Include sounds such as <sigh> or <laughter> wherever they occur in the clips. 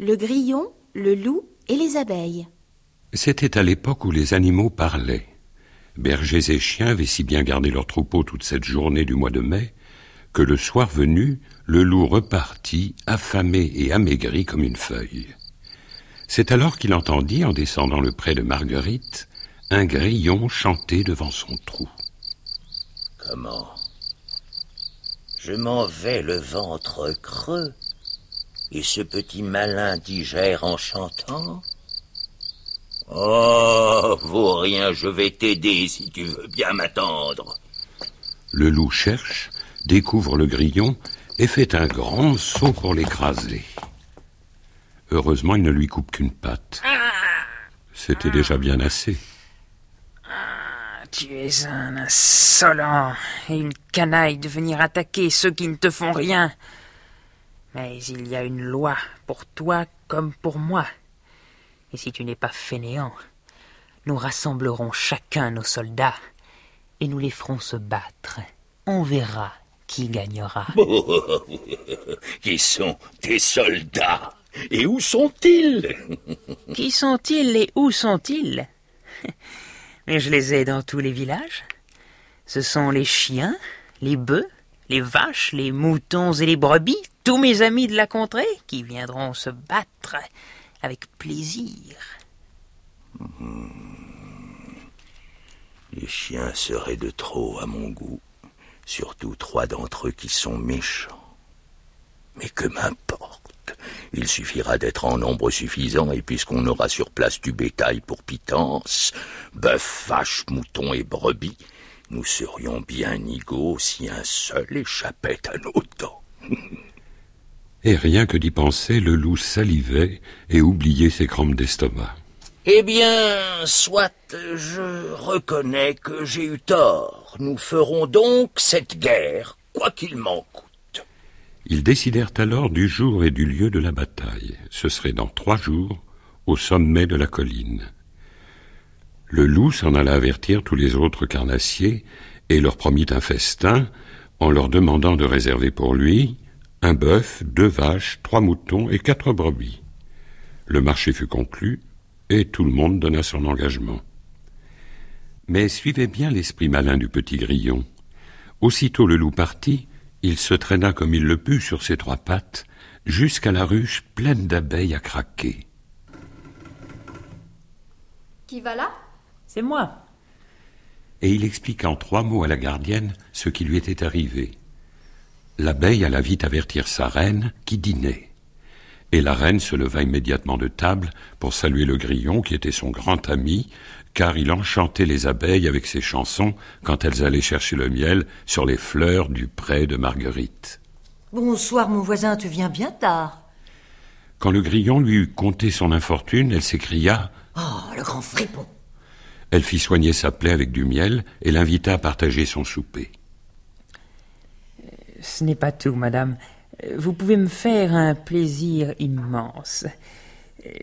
le grillon, le loup et les abeilles. C'était à l'époque où les animaux parlaient. Bergers et chiens avaient si bien gardé leur troupeau toute cette journée du mois de mai que le soir venu, le loup repartit, affamé et amaigri comme une feuille. C'est alors qu'il entendit, en descendant le pré de Marguerite, un grillon chanter devant son trou. Comment? Je m'en vais le ventre creux, et ce petit malin digère en chantant Oh, vaut rien, je vais t'aider si tu veux bien m'attendre. Le loup cherche, découvre le grillon et fait un grand saut pour l'écraser. Heureusement, il ne lui coupe qu'une patte. C'était déjà bien assez. Ah, tu es un insolent et une canaille de venir attaquer ceux qui ne te font rien. Mais il y a une loi pour toi comme pour moi. Et si tu n'es pas fainéant, nous rassemblerons chacun nos soldats et nous les ferons se battre. On verra qui gagnera. <laughs> qui sont tes soldats Et où sont-ils <laughs> Qui sont-ils et où sont-ils <laughs> Mais je les ai dans tous les villages. Ce sont les chiens, les bœufs, les vaches, les moutons et les brebis, tous mes amis de la contrée qui viendront se battre avec plaisir. Les chiens seraient de trop à mon goût, surtout trois d'entre eux qui sont méchants. Mais que m'importe, il suffira d'être en nombre suffisant et puisqu'on aura sur place du bétail pour pitance, bœuf, vache, mouton et brebis, nous serions bien égaux si un seul échappait à nos dents. <laughs> Et rien que d'y penser, le loup salivait et oubliait ses crampes d'estomac. Eh bien, soit je reconnais que j'ai eu tort. Nous ferons donc cette guerre, quoi qu'il m'en coûte. Ils décidèrent alors du jour et du lieu de la bataille. Ce serait dans trois jours, au sommet de la colline. Le loup s'en alla avertir tous les autres carnassiers et leur promit un festin en leur demandant de réserver pour lui un bœuf, deux vaches, trois moutons et quatre brebis. Le marché fut conclu, et tout le monde donna son engagement. Mais suivez bien l'esprit malin du petit grillon. Aussitôt le loup partit, il se traîna comme il le put sur ses trois pattes, jusqu'à la ruche pleine d'abeilles à craquer. Qui va là? C'est moi. Et il expliqua en trois mots à la gardienne ce qui lui était arrivé. L'abeille alla vite avertir sa reine qui dînait. Et la reine se leva immédiatement de table pour saluer le grillon qui était son grand ami, car il enchantait les abeilles avec ses chansons quand elles allaient chercher le miel sur les fleurs du pré de Marguerite. Bonsoir, mon voisin, tu viens bien tard. Quand le grillon lui eut conté son infortune, elle s'écria Oh, le grand fripon Elle fit soigner sa plaie avec du miel et l'invita à partager son souper. Ce n'est pas tout, madame. Vous pouvez me faire un plaisir immense.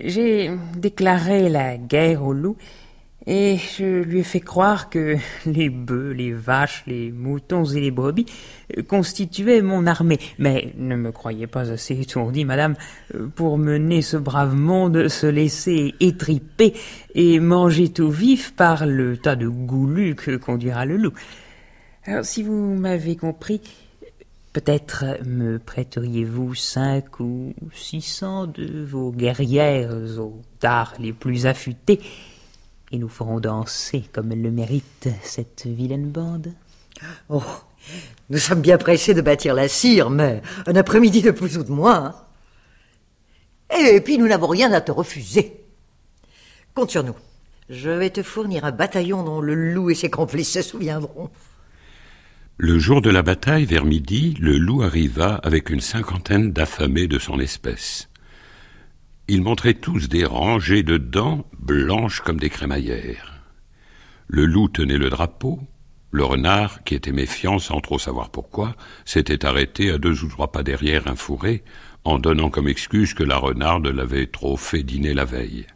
J'ai déclaré la guerre au loup et je lui ai fait croire que les bœufs, les vaches, les moutons et les brebis constituaient mon armée. Mais ne me croyez pas assez étourdi, madame, pour mener ce brave monde se laisser étriper et manger tout vif par le tas de goulus que conduira le loup. Alors, si vous m'avez compris, Peut-être me prêteriez-vous cinq ou six cents de vos guerrières aux dards les plus affûtés, et nous ferons danser comme elle le mérite cette vilaine bande. Oh, nous sommes bien pressés de bâtir la cire, mais un après-midi de plus ou de moins. Et puis nous n'avons rien à te refuser. Compte sur nous. Je vais te fournir un bataillon dont le loup et ses complices se souviendront. Le jour de la bataille, vers midi, le loup arriva avec une cinquantaine d'affamés de son espèce. Ils montraient tous des rangées de dents blanches comme des crémaillères. Le loup tenait le drapeau. Le renard, qui était méfiant sans trop savoir pourquoi, s'était arrêté à deux ou trois pas derrière un fourré, en donnant comme excuse que la renarde l'avait trop fait dîner la veille.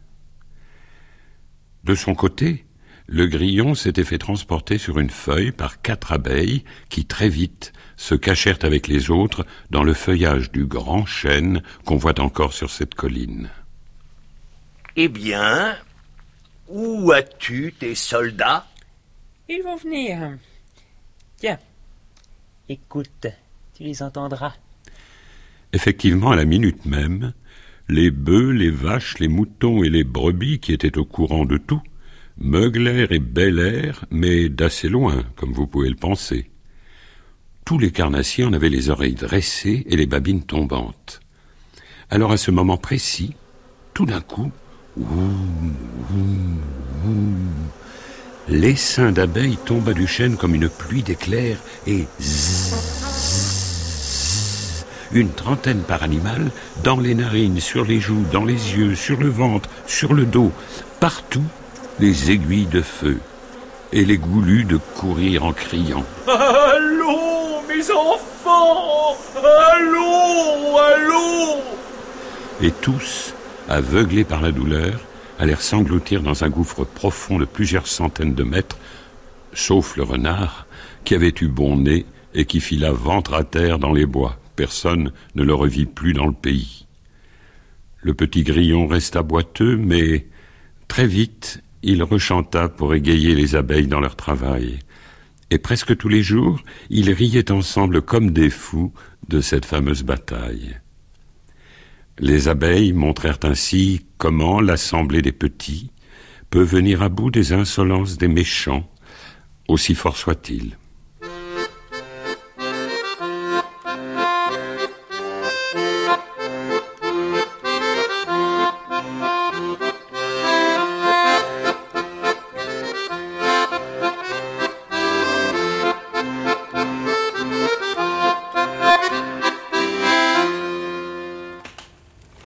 De son côté, le grillon s'était fait transporter sur une feuille par quatre abeilles qui très vite se cachèrent avec les autres dans le feuillage du grand chêne qu'on voit encore sur cette colline. Eh bien, où as-tu tes soldats? Ils vont venir. Tiens, écoute, tu les entendras. Effectivement, à la minute même, les bœufs, les vaches, les moutons et les brebis qui étaient au courant de tout meuglèrent et bêlèrent, mais d'assez loin, comme vous pouvez le penser. Tous les carnassiers en avaient les oreilles dressées et les babines tombantes. Alors à ce moment précis, tout d'un coup, l'essaim d'abeilles tomba du chêne comme une pluie d'éclairs et une trentaine par animal, dans les narines, sur les joues, dans les yeux, sur le ventre, sur le dos, partout, les aiguilles de feu et les goulus de courir en criant. Allô, mes enfants Allô Allô Et tous, aveuglés par la douleur, allèrent s'engloutir dans un gouffre profond de plusieurs centaines de mètres, sauf le renard, qui avait eu bon nez et qui fila ventre à terre dans les bois. Personne ne le revit plus dans le pays. Le petit grillon resta boiteux, mais très vite il rechanta pour égayer les abeilles dans leur travail. Et presque tous les jours, ils riaient ensemble comme des fous de cette fameuse bataille. Les abeilles montrèrent ainsi comment l'assemblée des petits peut venir à bout des insolences des méchants, aussi forts soient-ils.